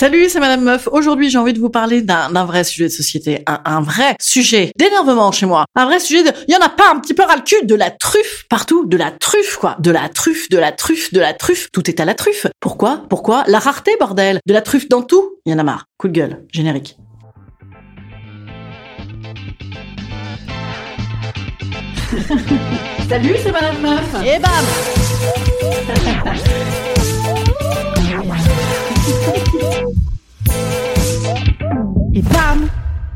Salut, c'est Madame Meuf. Aujourd'hui, j'ai envie de vous parler d'un vrai sujet de société, un, un vrai sujet d'énervement chez moi, un vrai sujet de, il y en a pas un petit peu ras le cul de la truffe partout, de la truffe quoi, de la truffe, de la truffe, de la truffe. Tout est à la truffe. Pourquoi? Pourquoi? La rareté, bordel. De la truffe dans tout? Il y en a marre. Coup de gueule. Générique. Salut, c'est Madame Meuf. Et bam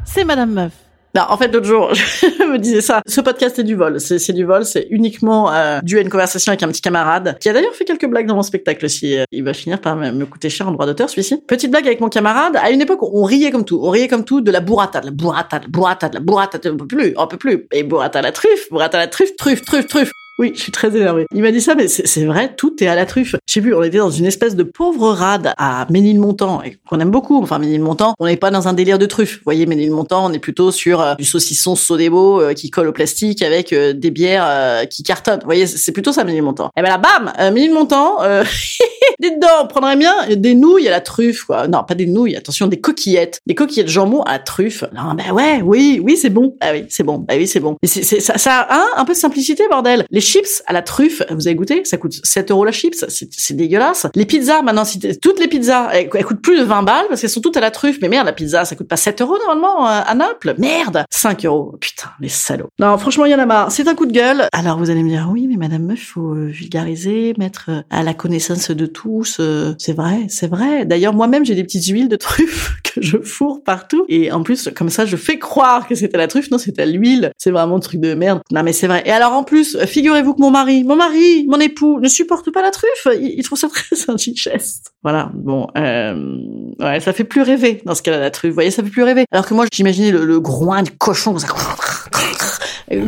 C'est Madame Meuf. Non, en fait, l'autre jour, je me disais ça. Ce podcast est du vol. C'est du vol. C'est uniquement euh, dû à une conversation avec un petit camarade qui a d'ailleurs fait quelques blagues dans mon spectacle aussi. Euh, Il va finir par me coûter cher en droit d'auteur, celui-ci. Petite blague avec mon camarade. À une époque, on riait comme tout. On riait comme tout de la burrata, de la burrata, de la burrata, de la burrata. On peut plus, on peut plus. Et burrata la truffe, burrata la truffe, truffe, truffe, truffe. Oui, je suis très énervée. Il m'a dit ça, mais c'est vrai, tout est à la truffe. Je sais plus, on était dans une espèce de pauvre rade à Ménilmontant, et qu'on aime beaucoup. Enfin, Ménilmontant, on n'est pas dans un délire de truffe. Vous voyez, Ménilmontant, on est plutôt sur euh, du saucisson Sodebo euh, qui colle au plastique avec euh, des bières euh, qui cartonnent. Vous voyez, c'est plutôt ça, Ménilmontant. Et ben là, bam, Ménilmontant, euh, dedans, on prendrait bien des nouilles à la truffe, quoi. Non, pas des nouilles, attention, des coquillettes. Des coquillettes jambon à la truffe. Non, ben ouais, oui, oui, c'est bon. Ah oui, c'est bon. Bah oui, c'est bon. Mais c'est, ça, un peu de simplicité, bordel. Chips à la truffe, vous avez goûté? Ça coûte 7 euros la chips. C'est, dégueulasse. Les pizzas, maintenant, si t'es- toutes les pizzas, elles, coûtent plus de 20 balles parce qu'elles sont toutes à la truffe. Mais merde, la pizza, ça coûte pas 7 euros normalement euh, à Naples. Merde 5 euros. Putain, les salauds. Non, franchement, il y en a marre. C'est un coup de gueule. Alors, vous allez me dire, oui, mais Madame Meuf, faut euh, vulgariser, mettre euh, à la connaissance de tous. c'est vrai, c'est vrai. D'ailleurs, moi-même, j'ai des petites huiles de truffe que je fourre partout. Et en plus, comme ça, je fais croire que c'était la truffe. Non, c'était l'huile. C'est vraiment un truc de merde. Non, mais c'est vrai. Et alors, en plus, euh, figurez-vous que mon mari, mon mari, mon époux, ne supporte pas la truffe. Il, trouve ça très indigeste. Voilà. Bon, euh, ouais, ça fait plus rêver dans ce cas-là, la truffe. Vous voyez, ça fait plus rêver. Alors que moi, j'imaginais le, groin du cochon ça. Euh,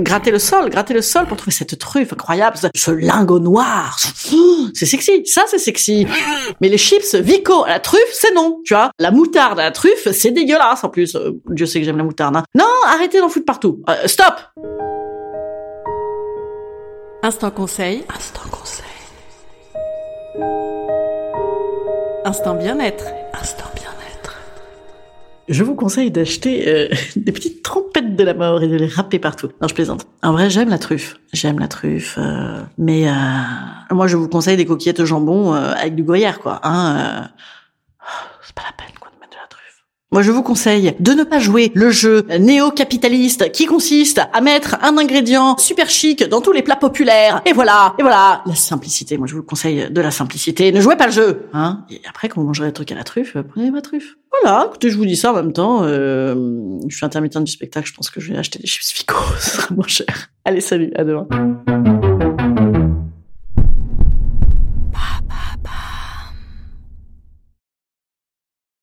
gratter le sol, gratter le sol pour trouver cette truffe incroyable, ce- ce lingot noir. C'est sexy, ça c'est sexy. Mais les chips Vico à la truffe, c'est non, tu vois. La moutarde à la truffe, c'est dégueulasse en plus. Euh, Dieu sait que j'aime la moutarde. hein. Non, arrêtez d'en foutre partout. Euh, stop Instant conseil. Instant conseil. Instant bien-être. Instant bien-être. Je vous conseille d'acheter euh, des petites trompettes de la mort et de les râper partout. Non, je plaisante. En vrai, j'aime la truffe. J'aime la truffe. euh, mais euh, moi, je vous conseille des coquillettes au jambon euh, avec du gruyère, quoi. Hein, euh, c'est pas la peine, quoi, de mettre de la truffe. Moi, je vous conseille de ne pas jouer le jeu néo-capitaliste qui consiste à mettre un ingrédient super chic dans tous les plats populaires. Et voilà, et voilà, la simplicité. Moi, je vous conseille de la simplicité. Ne jouez pas le jeu, hein. Et après, quand vous mangerez des trucs à la truffe, prenez ma truffe. Voilà, écoutez, je vous dis ça en même temps. Euh, je suis intermittent du spectacle, je pense que je vais acheter des chips Fico, ce sera moins cher. Allez, salut, à demain.